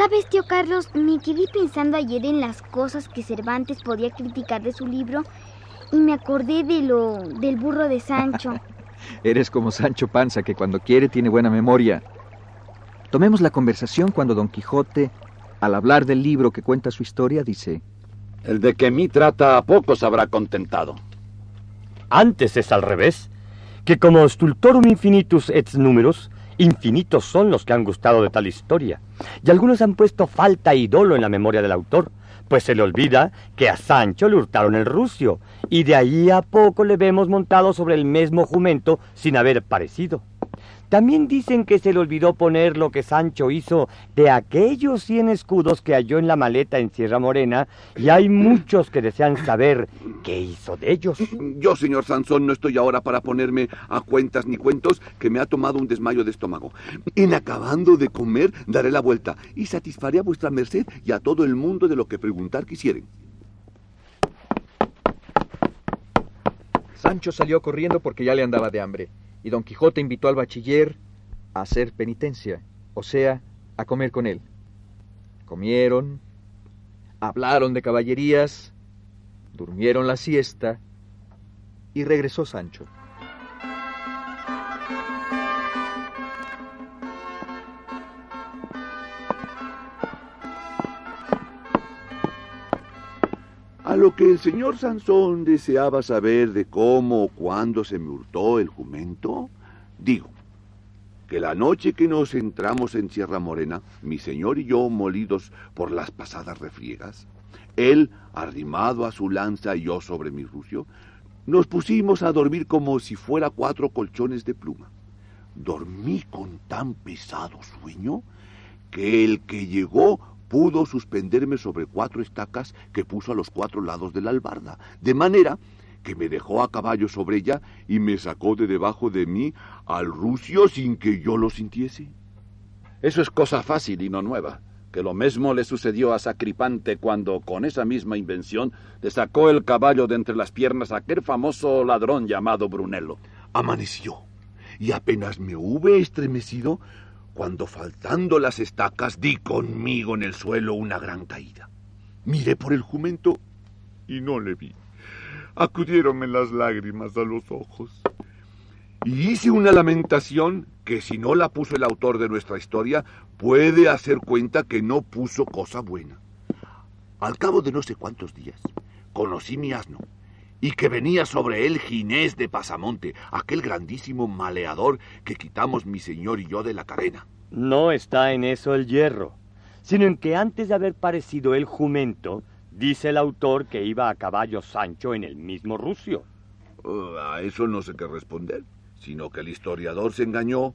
¿Sabes, tío Carlos? Me quedé pensando ayer en las cosas que Cervantes podía criticar de su libro y me acordé de lo del burro de Sancho. Eres como Sancho Panza, que cuando quiere tiene buena memoria. Tomemos la conversación cuando Don Quijote, al hablar del libro que cuenta su historia, dice... El de que mí trata a pocos habrá contentado. Antes es al revés, que como stultorum infinitus et numerus, infinitos son los que han gustado de tal historia, y algunos han puesto falta y dolo en la memoria del autor, pues se le olvida que a Sancho le hurtaron el rucio, y de ahí a poco le vemos montado sobre el mismo jumento sin haber parecido. También dicen que se le olvidó poner lo que Sancho hizo de aquellos cien escudos que halló en la maleta en Sierra Morena, y hay muchos que desean saber qué hizo de ellos. Yo, señor Sansón, no estoy ahora para ponerme a cuentas ni cuentos que me ha tomado un desmayo de estómago. En acabando de comer, daré la vuelta y satisfaré a vuestra merced y a todo el mundo de lo que preguntar quisieren. Sancho salió corriendo porque ya le andaba de hambre y don Quijote invitó al bachiller a hacer penitencia, o sea, a comer con él. Comieron, hablaron de caballerías, durmieron la siesta y regresó Sancho. Lo que el señor Sansón deseaba saber de cómo o cuándo se me hurtó el jumento, digo que la noche que nos entramos en Sierra Morena, mi señor y yo molidos por las pasadas refriegas, él arrimado a su lanza y yo sobre mi rucio, nos pusimos a dormir como si fuera cuatro colchones de pluma. Dormí con tan pesado sueño que el que llegó pudo suspenderme sobre cuatro estacas que puso a los cuatro lados de la albarda, de manera que me dejó a caballo sobre ella y me sacó de debajo de mí al rucio sin que yo lo sintiese. Eso es cosa fácil y no nueva, que lo mismo le sucedió a Sacripante cuando, con esa misma invención, le sacó el caballo de entre las piernas a aquel famoso ladrón llamado Brunello. Amaneció, y apenas me hube estremecido, cuando faltando las estacas di conmigo en el suelo una gran caída. Miré por el jumento y no le vi. Acudieronme las lágrimas a los ojos. Y hice una lamentación que si no la puso el autor de nuestra historia, puede hacer cuenta que no puso cosa buena. Al cabo de no sé cuántos días, conocí mi asno, y que venía sobre él Ginés de Pasamonte, aquel grandísimo maleador que quitamos mi señor y yo de la cadena. No está en eso el hierro, sino en que antes de haber parecido el jumento, dice el autor que iba a caballo Sancho en el mismo rucio. Uh, a eso no sé qué responder, sino que el historiador se engañó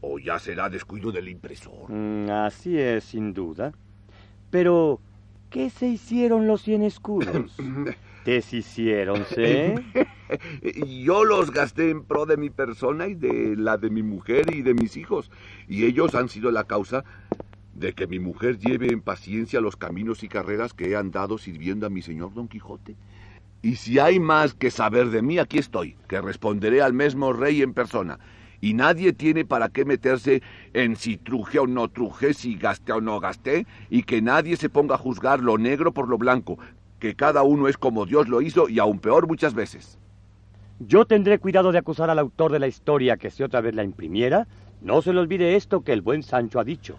o ya será descuido del impresor. Mm, así es, sin duda. Pero, ¿qué se hicieron los cien escudos? ¿Deshiciéronse? Yo los gasté en pro de mi persona y de la de mi mujer y de mis hijos, y ellos han sido la causa de que mi mujer lleve en paciencia los caminos y carreras que he andado sirviendo a mi señor Don Quijote. Y si hay más que saber de mí, aquí estoy, que responderé al mismo rey en persona. Y nadie tiene para qué meterse en si truje o no truje, si gasté o no gasté, y que nadie se ponga a juzgar lo negro por lo blanco, que cada uno es como Dios lo hizo y aún peor muchas veces. Yo tendré cuidado de acusar al autor de la historia que si otra vez la imprimiera, no se le olvide esto que el buen Sancho ha dicho.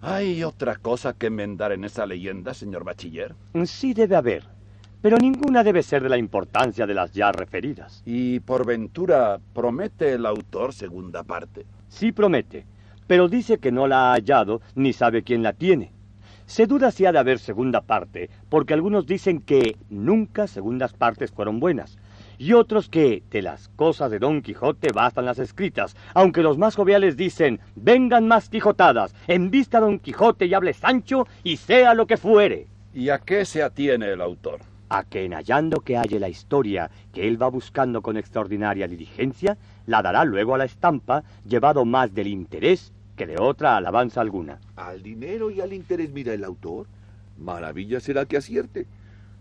¿Hay otra cosa que enmendar en esa leyenda, señor bachiller? Sí debe haber, pero ninguna debe ser de la importancia de las ya referidas. ¿Y por ventura promete el autor segunda parte? Sí promete, pero dice que no la ha hallado ni sabe quién la tiene. Se duda si ha de haber segunda parte, porque algunos dicen que nunca segundas partes fueron buenas, y otros que de las cosas de Don Quijote bastan las escritas, aunque los más joviales dicen, vengan más Quijotadas, vista Don Quijote y hable Sancho y sea lo que fuere. ¿Y a qué se atiene el autor? A que en hallando que halle la historia que él va buscando con extraordinaria diligencia, la dará luego a la estampa, llevado más del interés que de otra alabanza alguna. Al dinero y al interés mira el autor. Maravilla será que acierte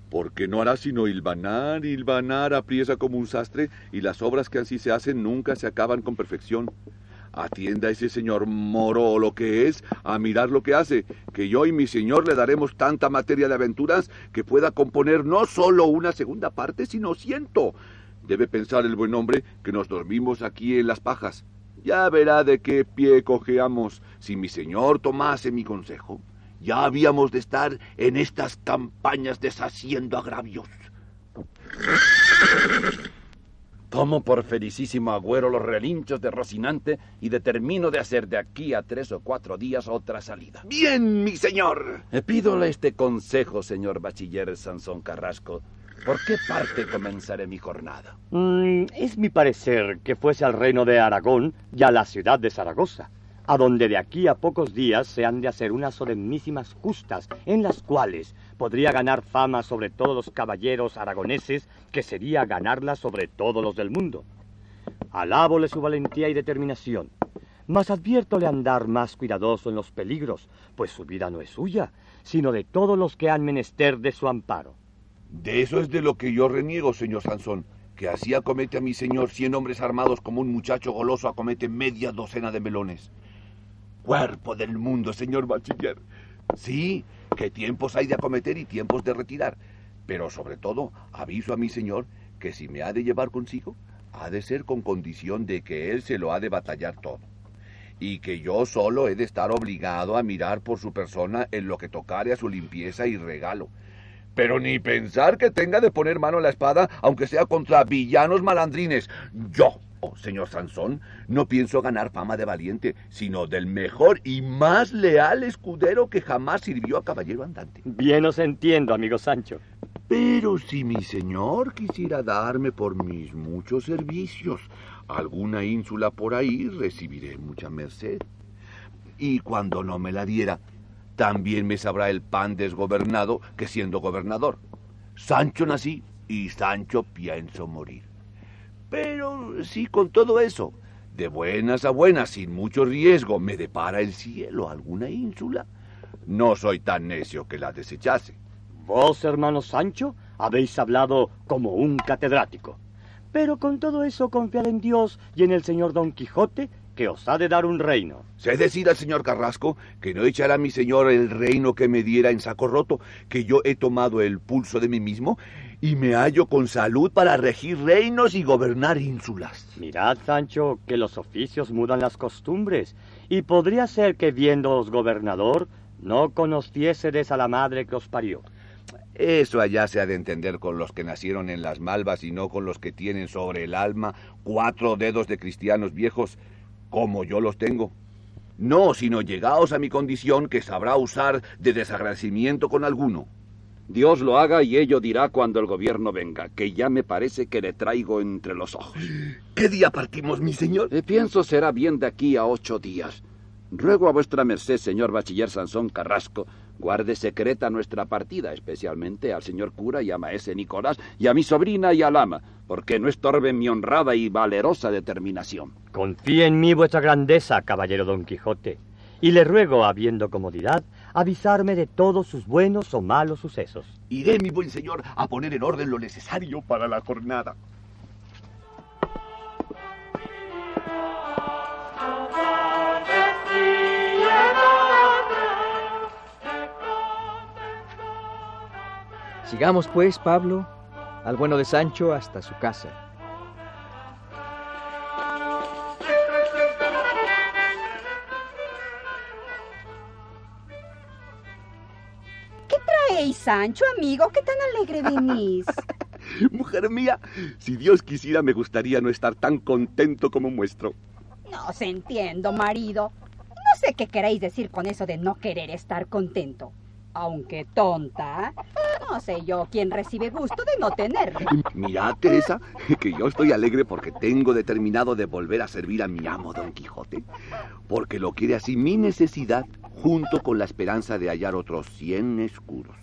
porque no hará sino hilvanar, hilvanar a como un sastre, y las obras que así se hacen nunca se acaban con perfección. Atienda ese señor moro o lo que es a mirar lo que hace, que yo y mi señor le daremos tanta materia de aventuras que pueda componer no solo una segunda parte, sino ciento. Debe pensar el buen hombre que nos dormimos aquí en las pajas. Ya verá de qué pie cojeamos si mi señor tomase mi consejo. Ya habíamos de estar en estas campañas deshaciendo agravios. Tomo por felicísimo agüero los relinchos de Rocinante y determino de hacer de aquí a tres o cuatro días otra salida. Bien, mi señor. Le pídole este consejo, señor bachiller Sansón Carrasco. ¿Por qué parte comenzaré mi jornada? Mm, es mi parecer que fuese al reino de Aragón y a la ciudad de Zaragoza a donde de aquí a pocos días se han de hacer unas solemnísimas justas, en las cuales podría ganar fama sobre todos los caballeros aragoneses, que sería ganarla sobre todos los del mundo. Alábole su valentía y determinación, mas adviértole andar más cuidadoso en los peligros, pues su vida no es suya, sino de todos los que han menester de su amparo. De eso es de lo que yo reniego, señor Sansón, que así acomete a mi señor cien hombres armados como un muchacho goloso acomete media docena de melones cuerpo del mundo, señor bachiller. Sí, que tiempos hay de acometer y tiempos de retirar. Pero sobre todo, aviso a mi señor que si me ha de llevar consigo, ha de ser con condición de que él se lo ha de batallar todo. Y que yo solo he de estar obligado a mirar por su persona en lo que tocare a su limpieza y regalo. Pero ni pensar que tenga de poner mano a la espada, aunque sea contra villanos malandrines. Yo, Oh, señor Sansón, no pienso ganar fama de valiente, sino del mejor y más leal escudero que jamás sirvió a caballero andante. Bien os entiendo, amigo Sancho. Pero si mi señor quisiera darme por mis muchos servicios alguna ínsula por ahí, recibiré mucha merced. Y cuando no me la diera, también me sabrá el pan desgobernado que siendo gobernador. Sancho nací y Sancho pienso morir. Pero si con todo eso, de buenas a buenas, sin mucho riesgo, me depara el cielo alguna ínsula, no soy tan necio que la desechase. Vos, hermano Sancho, habéis hablado como un catedrático. Pero con todo eso confiad en Dios y en el señor Don Quijote, que os ha de dar un reino. Sé decir al señor Carrasco que no echará mi señor el reino que me diera en saco roto, que yo he tomado el pulso de mí mismo y me hallo con salud para regir reinos y gobernar ínsulas. Mirad, Sancho, que los oficios mudan las costumbres, y podría ser que viéndoos gobernador no conociésedes a la madre que os parió. Eso allá se ha de entender con los que nacieron en las malvas y no con los que tienen sobre el alma cuatro dedos de cristianos viejos, como yo los tengo. No, sino llegaos a mi condición que sabrá usar de desagradecimiento con alguno. Dios lo haga y ello dirá cuando el gobierno venga, que ya me parece que le traigo entre los ojos. ¿Qué día partimos, mi señor? Eh, pienso será bien de aquí a ocho días. Ruego a vuestra merced, señor bachiller Sansón Carrasco, guarde secreta nuestra partida, especialmente al señor cura y a maese Nicolás y a mi sobrina y al ama, porque no estorbe mi honrada y valerosa determinación. Confíe en mí vuestra grandeza, caballero Don Quijote, y le ruego, habiendo comodidad, avisarme de todos sus buenos o malos sucesos. Iré, mi buen señor, a poner en orden lo necesario para la jornada. Sigamos pues, Pablo, al bueno de Sancho hasta su casa. Sancho, amigo, qué tan alegre venís. Mujer mía, si Dios quisiera me gustaría no estar tan contento como muestro. No se entiendo, marido. No sé qué queréis decir con eso de no querer estar contento. Aunque tonta, No sé yo quién recibe gusto de no tenerlo. Mira, Teresa, que yo estoy alegre porque tengo determinado de volver a servir a mi amo Don Quijote, porque lo quiere así mi necesidad, junto con la esperanza de hallar otros cien escudos.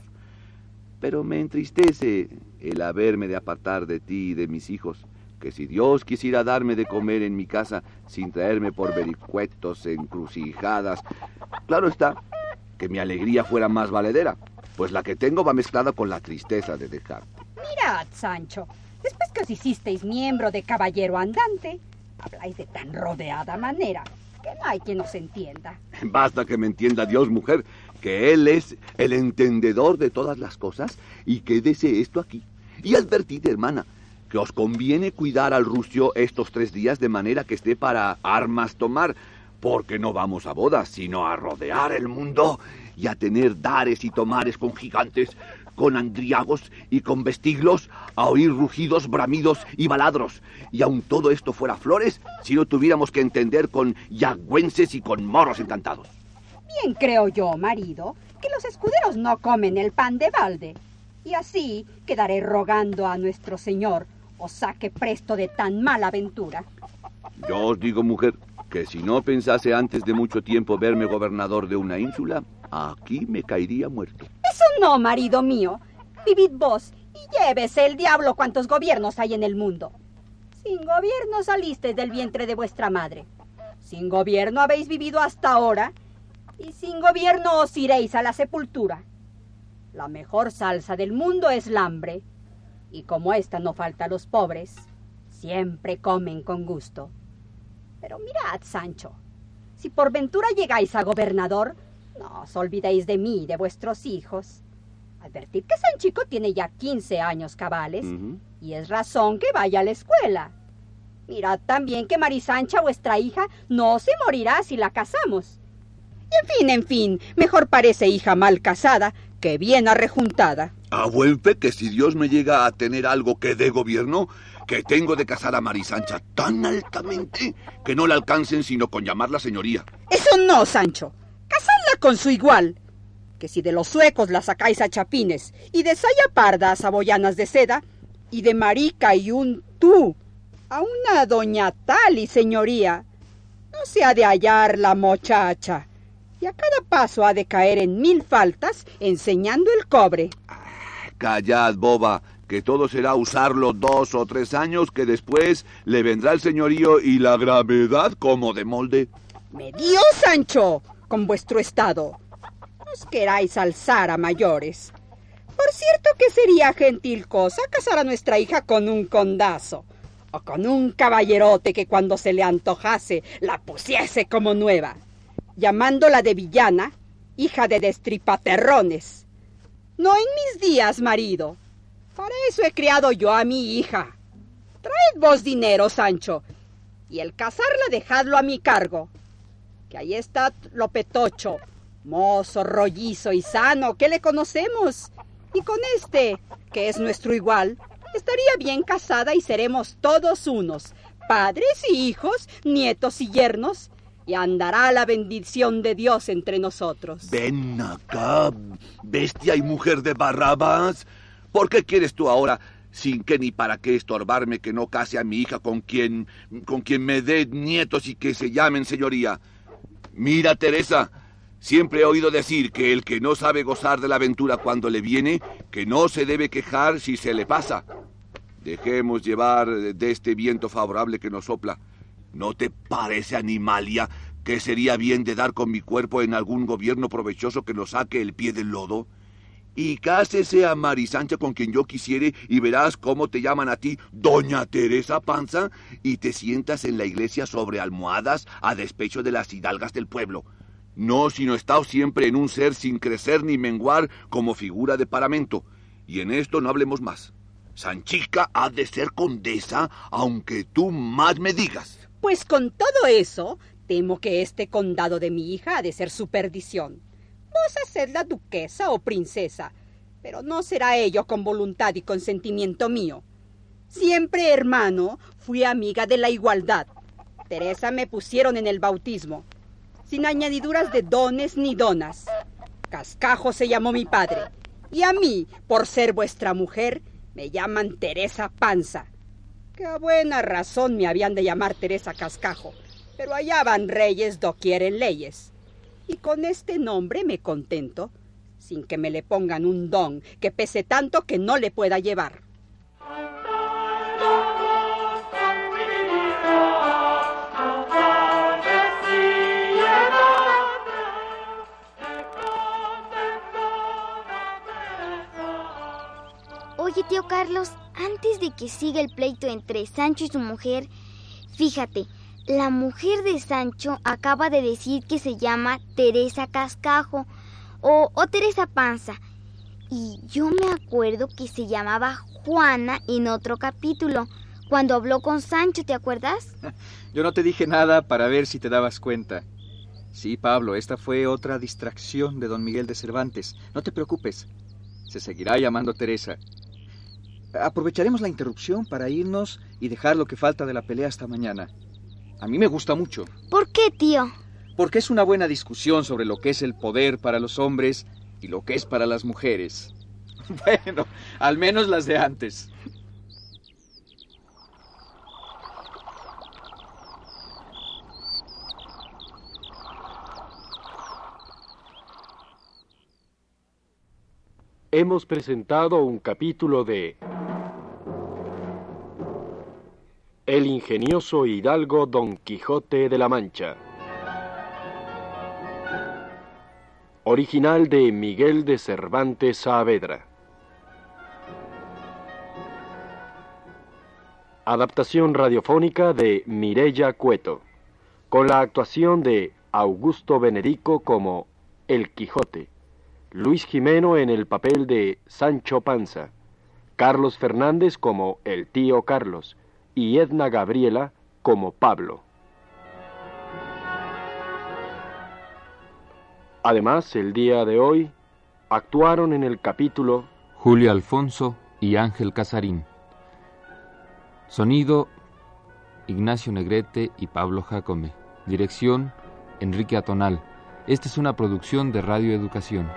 Pero me entristece el haberme de apartar de ti y de mis hijos, que si Dios quisiera darme de comer en mi casa sin traerme por vericuetos, encrucijadas, claro está, que mi alegría fuera más valedera, pues la que tengo va mezclada con la tristeza de dejarte. Mirad, Sancho, después que os hicisteis miembro de caballero andante, habláis de tan rodeada manera que no hay quien os entienda. Basta que me entienda Dios, mujer, que Él es el entendedor de todas las cosas y quédese esto aquí. Y advertid, hermana, que os conviene cuidar al rucio estos tres días de manera que esté para armas tomar, porque no vamos a bodas, sino a rodear el mundo y a tener dares y tomares con gigantes, con andriagos y con vestiglos, a oír rugidos, bramidos y baladros. Y aun todo esto fuera flores, si no tuviéramos que entender con yagüenses y con moros encantados. Bien creo yo, marido, que los escuderos no comen el pan de balde. Y así quedaré rogando a nuestro señor os saque presto de tan mala aventura. Yo os digo, mujer, que si no pensase antes de mucho tiempo verme gobernador de una ínsula, aquí me caería muerto. Eso no, marido mío. Vivid vos y llévese el diablo cuantos gobiernos hay en el mundo. Sin gobierno saliste del vientre de vuestra madre. Sin gobierno habéis vivido hasta ahora y sin gobierno os iréis a la sepultura. La mejor salsa del mundo es la hambre, y como esta no falta a los pobres, siempre comen con gusto. Pero mirad, Sancho, si por ventura llegáis a gobernador, no os olvidéis de mí y de vuestros hijos. Advertid que Sanchico tiene ya 15 años cabales y es razón que vaya a la escuela. Mirad también que Marisancha, vuestra hija, no se morirá si la casamos. Y en fin, en fin, mejor parece hija mal casada que bien arrejuntada. A buen fe que si Dios me llega a tener algo que dé gobierno, que tengo de casar a Marisancha tan altamente que no la alcancen sino con llamarla señoría. Eso no, Sancho. Casadla con su igual. Que si de los suecos la sacáis a chapines y de saya parda a saboyanas de seda y de marica y un tú a una doña tal y señoría, no se ha de hallar la muchacha y a cada paso ha de caer en mil faltas enseñando el cobre. Callad, boba, que todo será usarlo dos o tres años, que después le vendrá el señorío y la gravedad como de molde. Me dio Sancho con vuestro estado. Os queráis alzar a mayores. Por cierto que sería gentil cosa casar a nuestra hija con un condazo o con un caballerote que cuando se le antojase la pusiese como nueva, llamándola de villana, hija de destripaterrones. No en mis días, marido. Para eso he criado yo a mi hija. Traed vos dinero, Sancho, y el casarla dejadlo a mi cargo. Que ahí está Lopetocho, mozo, rollizo y sano, que le conocemos. Y con este, que es nuestro igual, estaría bien casada y seremos todos unos, padres y hijos, nietos y yernos, y andará la bendición de Dios entre nosotros. Ven acá, bestia y mujer de Barrabás. ¿Por qué quieres tú ahora, sin que ni para qué estorbarme, que no case a mi hija con quien, con quien me dé nietos y que se llamen señoría? Mira, Teresa, siempre he oído decir que el que no sabe gozar de la aventura cuando le viene, que no se debe quejar si se le pasa. Dejemos llevar de este viento favorable que nos sopla. ¿No te parece, Animalia, que sería bien de dar con mi cuerpo en algún gobierno provechoso que nos saque el pie del lodo? Y cásese a Marisancha con quien yo quisiere y verás cómo te llaman a ti Doña Teresa Panza y te sientas en la iglesia sobre almohadas a despecho de las hidalgas del pueblo. No, sino estás siempre en un ser sin crecer ni menguar como figura de paramento. Y en esto no hablemos más. Sanchica ha de ser condesa, aunque tú más me digas. Pues con todo eso, temo que este condado de mi hija ha de ser su perdición. Vos haced la duquesa o princesa, pero no será ello con voluntad y consentimiento mío. Siempre, hermano, fui amiga de la igualdad. Teresa me pusieron en el bautismo, sin añadiduras de dones ni donas. Cascajo se llamó mi padre, Y a mí, por ser vuestra mujer, me llaman Teresa Panza. Que a buena razón me habían de llamar Teresa Cascajo, pero allá van reyes do quieren leyes. Y con este nombre me contento, sin que me le pongan un don que pese tanto que no le pueda llevar. Oye, tío Carlos, antes de que siga el pleito entre Sancho y su mujer, fíjate, la mujer de Sancho acaba de decir que se llama Teresa Cascajo o, Teresa Panza. Y yo me acuerdo que se llamaba Juana en otro capítulo, cuando habló con Sancho, ¿te acuerdas? Yo no te dije nada para ver si te dabas cuenta. Sí, Pablo, esta fue otra distracción de don Miguel de Cervantes. No te preocupes. Se seguirá llamando Teresa. Aprovecharemos la interrupción para irnos y dejar lo que falta de la pelea hasta mañana. A mí me gusta mucho. ¿Por qué, tío? Porque es una buena discusión sobre lo que es el poder para los hombres y lo que es para las mujeres. Bueno, al menos las de antes. Hemos presentado un capítulo de El ingenioso hidalgo Don Quijote de la Mancha. Original de Miguel de Cervantes Saavedra. Adaptación radiofónica de Mirella Cueto, con la actuación de Augusto Benedico como El Quijote, Luis Jimeno en el papel de Sancho Panza, Carlos Fernández como el tío Carlos y Edna Gabriela como Pablo. Además, el día de hoy actuaron en el capítulo Julio Alfonso y Ángel Casarín. Sonido Ignacio Negrete y Pablo Jacome. Dirección Enrique Atonal. Esta es una producción de Radio Educación.